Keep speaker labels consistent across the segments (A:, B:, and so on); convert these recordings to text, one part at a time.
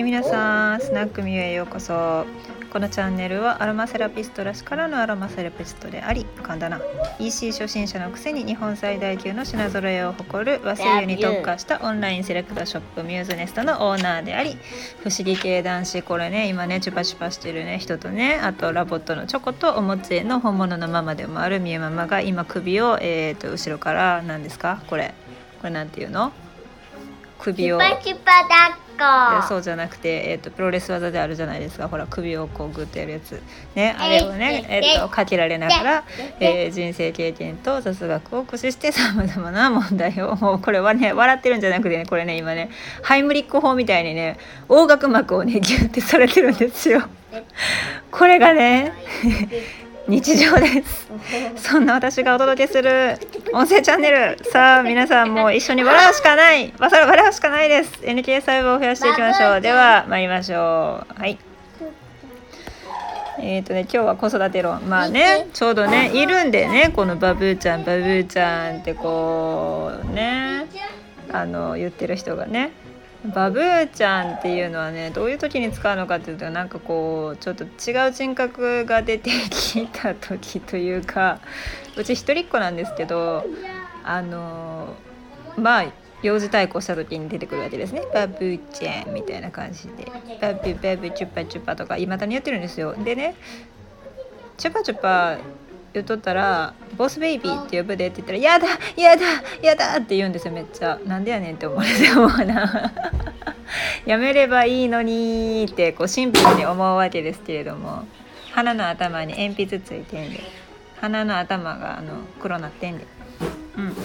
A: はい皆さんスナックミュへようこそ。このチャンネルはアロマセラピストらしからのアロマセラピストであり噛んだな EC 初心者のくせに日本最大級の品揃えを誇る和製油に特化したオンラインセレクトショップミューズネストのオーナーであり不思議系男子これね今ねチュパチュパしてるね人とねあとラボットのチョコとおもちえの本物のママでもあるみゆママが今首を、えー、と後ろから何ですか？これ。これなんていうの？首を。
B: チュパチュパ抱っ
A: いや
B: こ
A: そうじゃなくて、えー、とプロレス技であるじゃないですか。ほら首をこうグッとやるやつ。ねあれをね、えー、とかけられながら、えー人生経験と雑学を駆使してさまざまな問題をもうこれはね笑ってるんじゃなくてねこれね今ねハイムリック法みたいにね横隔膜をねギュッてされてるんですよ。これがね日常です。そんな私がお届けする音声チャンネル。さあ皆さんも一緒に笑うしかない。笑うしかないです。NK 細胞を増やしていきましょう。では参りましょう。はい。えーとね今日は子育て論。まあね。ちょうどねいるんでねこのバブーちゃんバブーちゃんってこうねあの言ってる人がねバブーちゃんっていうのはねどういう時に使うのかっていうとなんかこうちょっと違う人格が出てきた時というかうち一人っ子なんですけどあのまあ幼児対抗した時に出てくるわけですね。バブーちゃんみたいな感じで。バブバブチュッパチュッパとかいまだにやってるんですよ。でねチュパチュパ言っとったら「ボスベイビーって呼ぶで」って言ったら「やだやだやだ」って言うんですよめっちゃ。なんでやねんって思うんですよもうな やめればいいのにってこうシンプルに思うわけですけれども。鼻の頭に鉛筆ついてんで。鼻の頭があの黒なってんで。うん。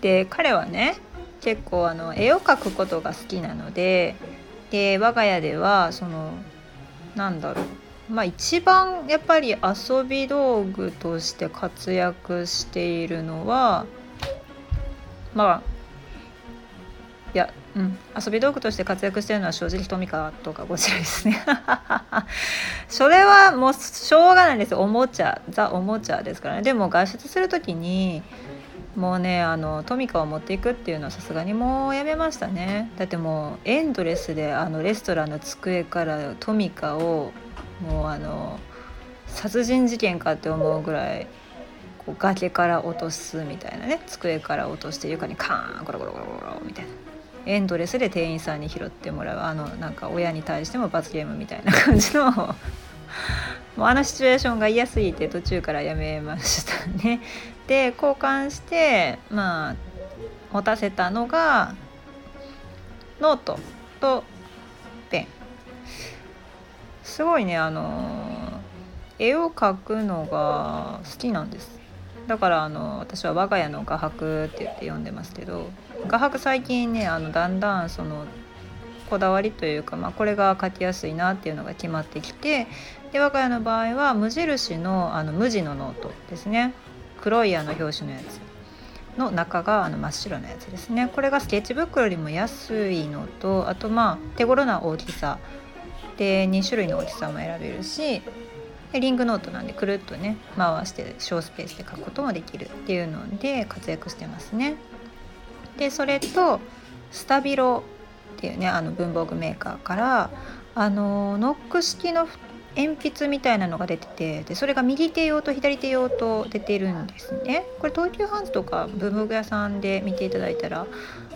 A: で彼はね結構あの絵を描くことが好きなのでで我が家ではそのなんだろう。まあ一番やっぱり遊び道具として活躍しているのはまあいや、うん、遊び道具として活躍しているのは正直トミカとかこちらですね。それはもうしょうがないですおもちゃザおもちゃですからね。でも外出する時にもうねあのトミカを持っていくっていうのはさすがにもうやめましたね。だってもうエンドレスであのレストランの机からトミカをもうあの殺人事件かって思うぐらいこう崖から落とすみたいなね机から落として床にカーンゴロゴロゴロゴロみたいなエンドレスで店員さんに拾ってもらうあのなんか親に対しても罰ゲームみたいな感じの もうあのシチュエーションが嫌すぎて途中からやめましたね。で交換してまあ持たせたのがノートとすごいねあの絵を描くのが好きなんです。だからあの私は我が家の画伯って言って呼んでますけど画伯最近ねあのだんだんそのこだわりというか、まあ、これが描きやすいなっていうのが決まってきてで我が家の場合は無印のあの無地のノートですね。黒いあの表紙のやつ。の中があの真っ白なやつですね。これがスケッチブックよりも安いのとあとまあ手頃な大きさで2種類の大きさも選べるしでリングノートなんでくるっとね回して小スペースで書くこともできるっていうので活躍してますね。でそれとスタビロっていうねあの文房具メーカーからあのノック式の鉛筆みたいなのが出ててでそれが右手用と左手用と出てるんですねこれ東急ハンズとか文房具屋さんで見ていただいたら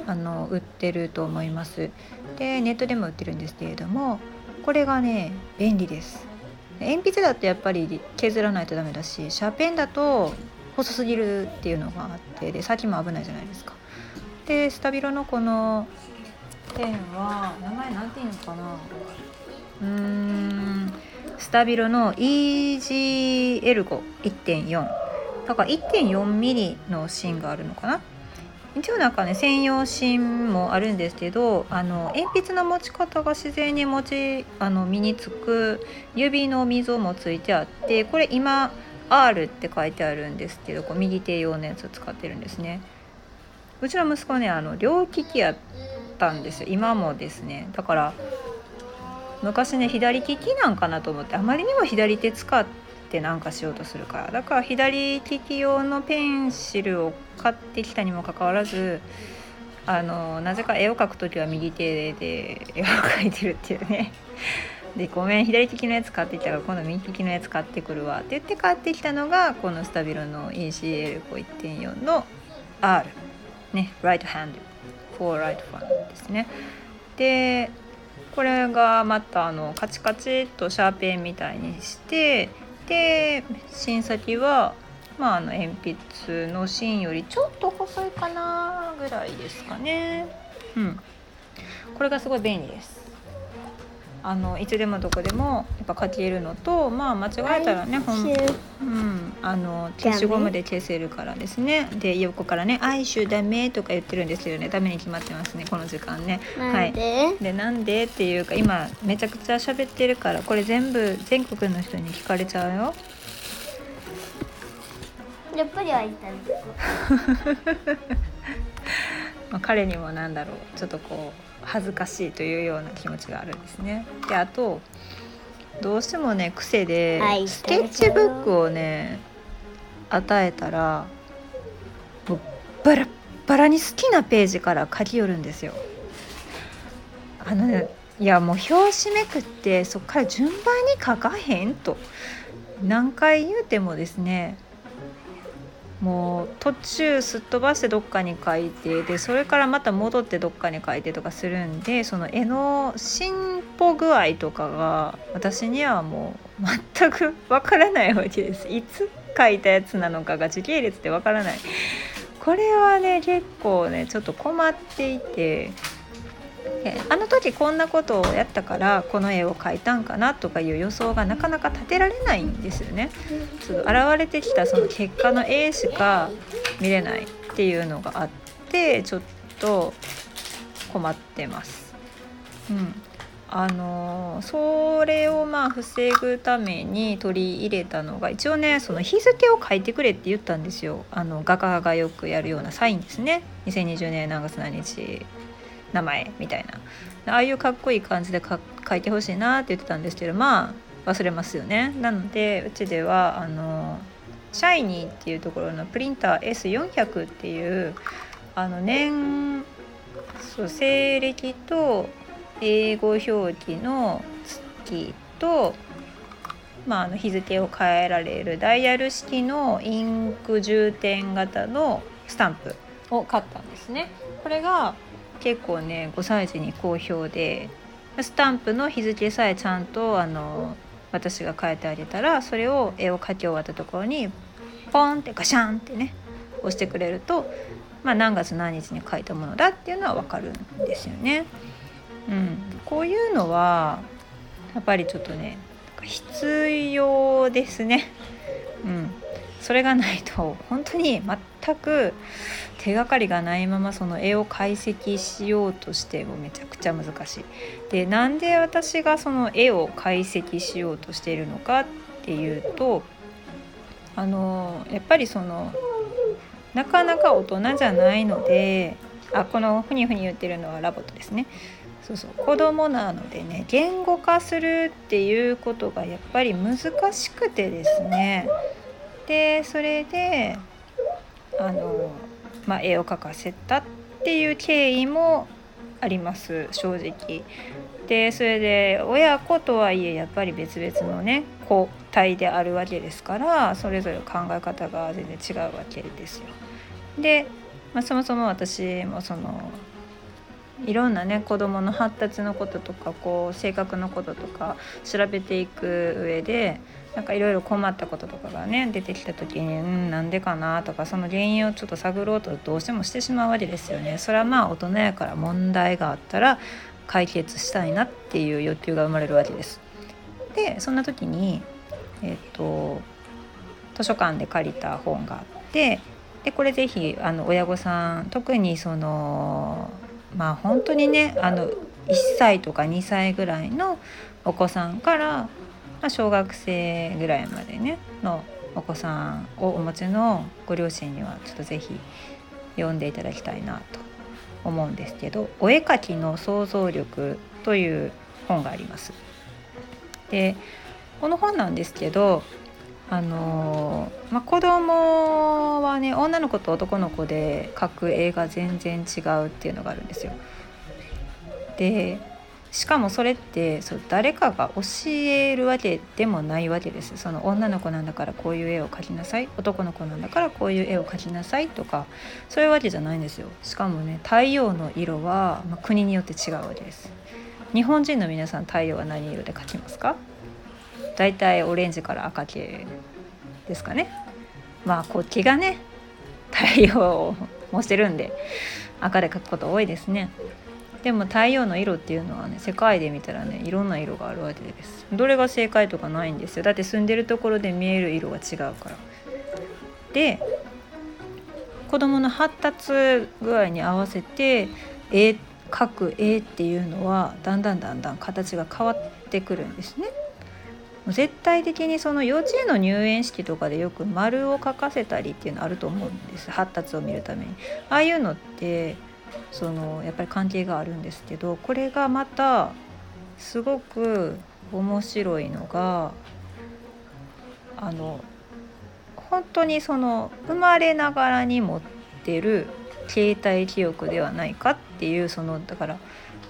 A: あの売ってると思いますでネットでも売ってるんですけれどもこれがね便利です。鉛筆だとやっぱり削らないとダメだしシャーペンだと細すぎるっていうのがあってで先も危ないじゃないですか。でスタビロのこのペンは名前なんていうのかな。うーんスタビロの EGL51.4 だから1.4ミリの芯があるのかな。一応なんかね専用芯もあるんですけどあの鉛筆の持ち方が自然に持ちあの身につく指の溝もついてあってこれ今 R って書いてあるんですけどこう右手用のやつを使ってるんですね。うちの息子ねあの両利きやったんですよ。今もですね。だから昔ね左利きなんかなと思ってあまりにも左手使ってなんかしようとするから。だから左利き用のペンシルを買ってきたにもかかわらずあのなぜか絵を描く時は右手で絵を 描いてるっていうね。でごめん左利きのやつ買ってきたから今度右利きのやつ買ってくるわ。って言って買ってきたのがこのスタビロの ECL1.4 の R ね。Right Hand for Right Fan ですね。でこれがまたあのカチカチとシャーペンみたいにしてで芯先はまあ、あの鉛筆の芯よりちょっと細いかなぐらいですかね。うん、これがすごい便利です。あのいつでもどこでもやっぱ書けるのとまあ間違えたらねほん、うん、あの消しゴムで消せるからですね。で横からね「哀愁ダメ」とか言ってるんですよね。ダメに決まってますねこの時間ね。
B: はい。
A: でなんでっていうか今めちゃくちゃ喋ってるからこれ全部全国の人に聞かれちゃうよ。
B: やっぱり会いたい。
A: まあ彼にもなんだろうちょっとこう恥ずかしいというような気持ちがあるんですね。であとどうしてもね癖でスケッチブックをね与えたらもうバラバラに好きなページから書き寄るんですよ。あのねいやもう表紙めくってそっから順番に書かへんと何回言うてもですねもう途中すっ飛ばしてどっかに書いてでそれからまた戻ってどっかに書いてとかするんでその絵の進歩具合とかが私にはもう全くわからないわけです。いつ書いたやつなのかが時系列ってわからない。これはね結構ねちょっと困っていてあの時こんなことをやったからこの絵を描いたんかなとかいう予想がなかなか立てられないんですよね。その現れてきたその結果の絵しか見れないっていうのがあってちょっと困ってます。うん、あのそれをまあ防ぐために取り入れたのが一応ねその日付を書いてくれって言ったんですよあの画家がよくやるようなサインですね2020年何月何日名前みたいな。ああいうかっこいい感じで書いてほしいなって言ってたんですけどまあ忘れますよね。なのでうちではあのシャイニーっていうところのプリンター S400 っていうあの年そう西暦と英語表記の月と、まあ、あの日付を変えられるダイヤル式のインク充填型のスタンプ。を買ったんですね。これが結構ね5歳児に好評でスタンプの日付さえちゃんとあの私が変えてあげたらそれを絵を描き終わったところにポンってガシャンってね押してくれると、まあ、何月何日に描いたものだっていうのは分かるんですよね。うん、こういうのはやっぱりちょっとね必要ですね。うん、それがないと本当に全く手がかりがないままその絵を解析しようとしてもめちゃくちゃ難しい。でなんで私がその絵を解析しようとしているのかっていうとあのやっぱりそのなかなか大人じゃないのであこのふにふに言ってるのはラボットですね。そうそう子供なのでね言語化するっていうことがやっぱり難しくてですねでそれであのまあ、絵を描かせたっていう経緯もあります正直。でそれで親子とはいえやっぱり別々のね個体であるわけですからそれぞれ考え方が全然違うわけですよ。で、まあ、そもそも私もそのいろんなね子どもの発達のこととかこう性格のこととか調べていく上でなんかいろいろ困ったこととかがね出てきた時にうんなんでかなとかその原因をちょっと探ろうとどうしてもしてしまうわけですよね。それはまあ大人やから問題があったら解決したいなっていう欲求が生まれるわけです。でそんな時にえっ、と図書館で借りた本があってでこれぜひあの親御さん特にそのまあ本当にねあの1歳とか2歳ぐらいのお子さんからまあ、小学生ぐらいまでねのお子さんをお持ちのご両親にはちょっと是非読んでいただきたいなと思うんですけど「お絵かきの想像力」という本があります。でこの本なんですけどあのまあ、子供はね女の子と男の子で描く絵が全然違うっていうのがあるんですよ。でしかもそれってそう誰かが教えるわけでもないわけです。その女の子なんだからこういう絵を描きなさい。男の子なんだからこういう絵を描きなさいとか。そういうわけじゃないんですよ。しかもね太陽の色は、まあ、国によって違うわけです。日本人の皆さん太陽は何色で描きますか？だいたいオレンジから赤系ですかね。まあ国旗がね太陽を模してるんで赤で描くこと多いですね。でも太陽の色っていうのはね世界で見たらねいろんな色があるわけです。どれが正解とかないんですよ。だって住んでるところで見える色が違うから。で子どもの発達具合に合わせて絵描く絵っていうのはだんだんだんだん形が変わってくるんですね。絶対的にその幼稚園の入園式とかでよく丸を描かせたりっていうのあると思うんです。発達を見るために。ああいうのってそのやっぱり関係があるんですけどこれがまたすごく面白いのがあの本当にその生まれながらに持ってる携帯記憶ではないかっていうそのだから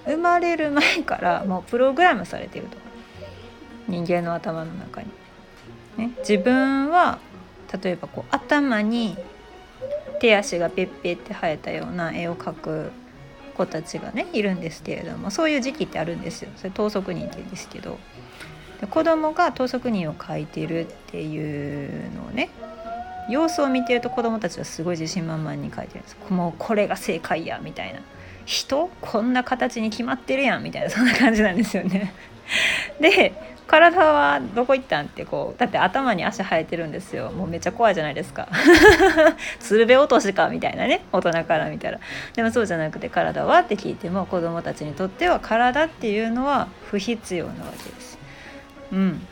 A: 生まれる前からもうプログラムされてると人間の頭の中に。ね、自分は例えばこう頭に手足がペッペって生えたような絵を描く子たちがねいるんですけれどもそういう時期ってあるんですよ。それ等速人って言うんですけど。で子供が等速人を描いてるっていうのをね様子を見てると子供たちはすごい自信満々に描いてるんです。もうこれが正解やみたいな。人こんな形に決まってるやんみたいなそんな感じなんですよね。で体はどこ行ったんってこうだって頭に足生えてるんですよ。もうめっちゃ怖いじゃないですか。鶴瓶落としかみたいなね大人から見たら。でもそうじゃなくて体はって聞いても子どもたちにとっては体っていうのは不必要なわけです。うん。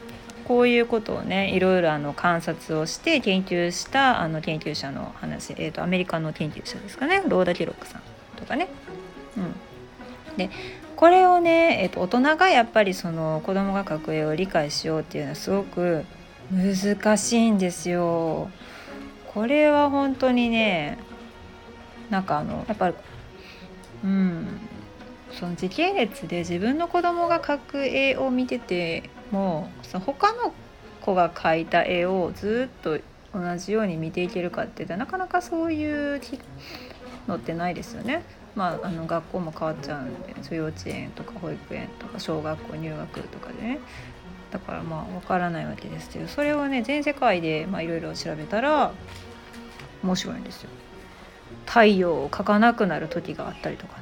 A: こういうことをねいろいろあの観察をして研究したあの研究者の話、えーと、アメリカの研究者ですかね。ローダ・ケロックさんとかね。うん、でこれをね、えっと、大人がやっぱりその子供が描く絵を理解しようっていうのはすごく難しいんですよ。これは本当にねなんかあのやっぱりうんその時系列で自分の子供が描く絵を見ててもその他の子が描いた絵をずっと同じように見ていけるかって言ったらなかなかそういうのってないですよね。まあ、あの学校も変わっちゃうんで幼稚園とか保育園とか小学校入学とかでね。だからまあ分からないわけですけどそれをね全世界でいろいろ調べたら面白いんですよ。太陽を描かなくなる時があったりとか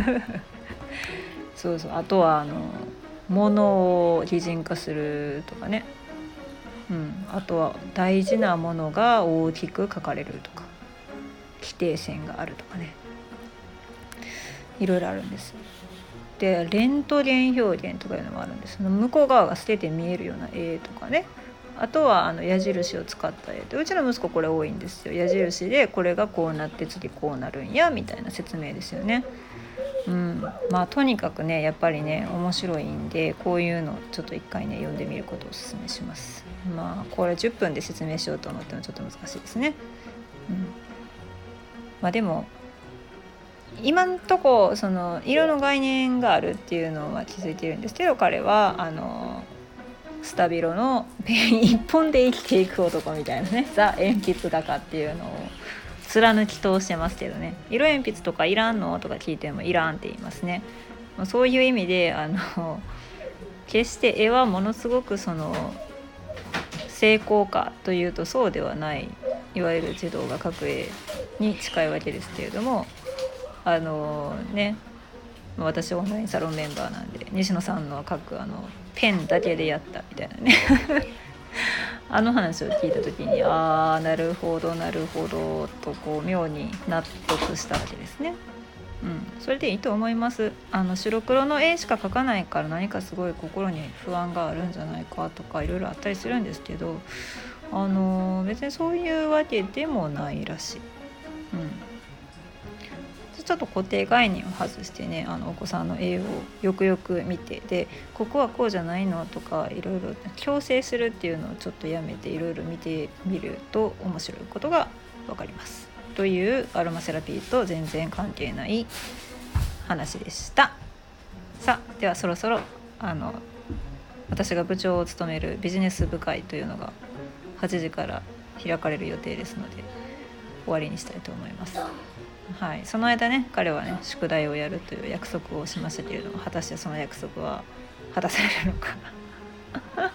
A: ね。そうそう。あとはあの物を擬人化するとかね、うん、あとは大事なものが大きく書かれるとか。規定線があるとかね。いろいろあるんです。でレントゲン表現とかいうのもあるんですその向こう側が捨てて見えるような絵とかねあとはあの矢印を使った絵でうちの息子これ多いんですよ矢印でこれがこうなって次こうなるんやみたいな説明ですよね。うん、まあとにかくねやっぱりね面白いんでこういうのちょっと一回ね読んでみることをおすすめします。まあこれ10分で説明しようと思ってもちょっと難しいですね。うん、まあでも今んとこその色の概念があるっていうのは気づいてるんですけど彼はあのスタビロのペン一本で生きていく男みたいなね ザ鉛筆だかっていうのを貫き通してますけどね。色鉛筆とかいらんのとか聞いてもいらんって言いますね。そういう意味であの決して絵はものすごくその成功かというとそうではないいわゆる児童が描く絵に近いわけですけれどもあのね私オンラインサロンメンバーなんで西野さんの書くあのペンだけでやったみたいなね あの話を聞いた時にああなるほどなるほどとこう妙に納得したわけですね。うん、それでいいと思いますあの白黒の絵しか描かないから何かすごい心に不安があるんじゃないかとかいろいろあったりするんですけどあの別にそういうわけでもないらしい。うんちょっと固定概念を外してねあのお子さんの絵をよくよく見てでここはこうじゃないのとかいろいろ強制するっていうのをちょっとやめていろいろ見てみると面白いことが分かります。というアロマセラピーと全然関係ない話でした。さあではそろそろあの私が部長を務めるビジネス部会というのが8時から開かれる予定ですので終わりにしたいと思います。はい、その間ね彼はね宿題をやるという約束をしましたけれども果たしてその約束は果たされるのか。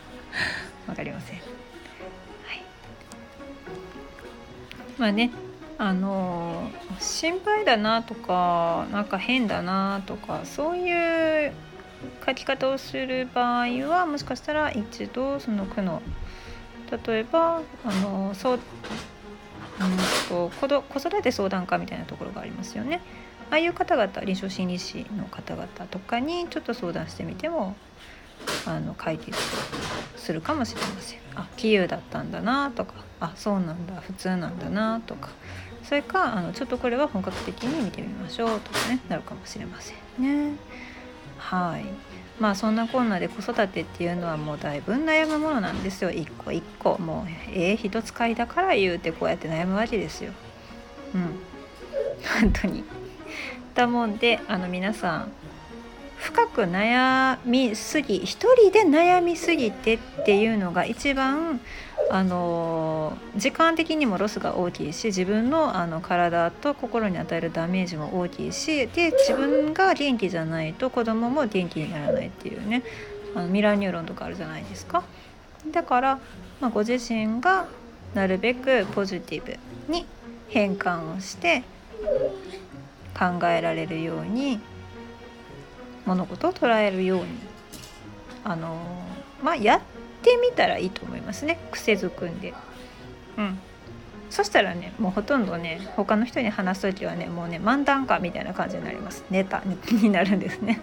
A: 分かりません。はい、まあねあの心配だなとかなんか変だなとかそういう書き方をする場合はもしかしたら一度その句の例えばあのそううんと子ど子育て相談科みたいなところがありますよね。ああいう方々臨床心理士の方々とかにちょっと相談してみてもあの解決するかもしれません。あ杞憂だったんだなとかあそうなんだ普通なんだなとかそれかあのちょっとこれは本格的に見てみましょうとかねなるかもしれませんね。はい。まあそんなこんなで子育てっていうのはもうだいぶ悩むものなんですよ。一個一個。もうええ人使いだから言うてこうやって悩むわけですよ。うん。本当に。だもんであの皆さん深く悩みすぎ一人で悩みすぎてっていうのが一番あの時間的にもロスが大きいし自分のあの体と心に与えるダメージも大きいしで自分が元気じゃないと子供も元気にならないっていうねあのミラーニューロンとかあるじゃないですか。だから、まあ、ご自身がなるべくポジティブに変換をして考えられるように物事を捉えるようにあのまあやってみたらいいと思いますね癖づくんで。うんそしたらねもうほとんどね他の人に話す時はねもうね漫談家みたいな感じになりますネタ になるんですね。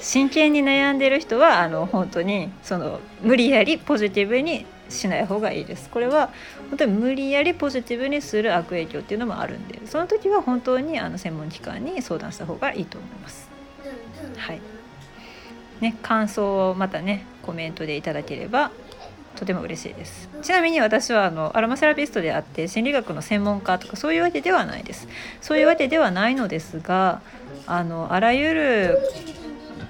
A: 真剣に悩んでる人はあの本当にその無理やりポジティブにしない方がいいです。これは本当に無理やりポジティブにする悪影響っていうのもあるんでその時は本当にあの専門機関に相談した方がいいと思います。はい。ね、感想をまたねコメントでいただければとても嬉しいです。ちなみに私はあのアロマセラピストであって心理学の専門家とかそういうわけではないです。そういうわけではないのですがあのあらゆる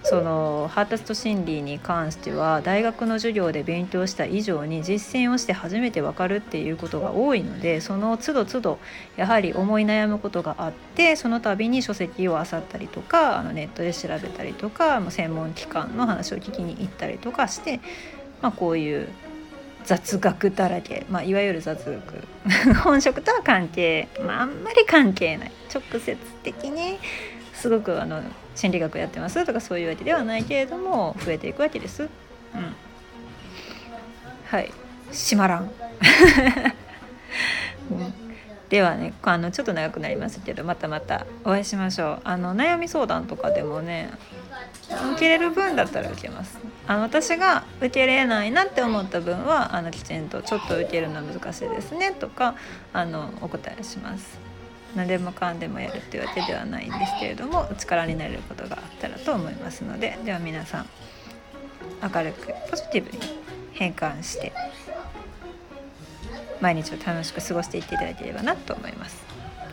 A: その発達と心理に関しては大学の授業で勉強した以上に実践をして初めて分かるっていうことが多いのでその都度都度やはり思い悩むことがあってその度に書籍を漁ったりとかあのネットで調べたりとか専門機関の話を聞きに行ったりとかして、まあ、こういう雑学だらけ、まあ、いわゆる雑学。本職とは関係、まあ、あんまり関係ない。直接的にすごくあの心理学やってます？とかそういうわけではないけれども増えていくわけです。うん、はい。閉まらん、うん、ではねあのちょっと長くなりますけどまたまたお会いしましょう。あの悩み相談とかでもね受けれる分だったら受けます。あの私が受けれないなって思った分はあのきちんとちょっと受けるのは難しいですねとかあのお答えします。何でもかんでもやるっていうわけではないんですけれども力になれることがあったらと思いますのででは皆さん明るくポジティブに変換して毎日を楽しく過ごしていっていただければなと思います。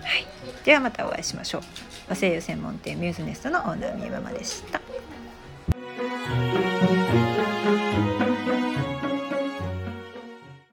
A: はい、ではまたお会いしましょう。和製油専門店ミューズネストのオーナーみゆママでした。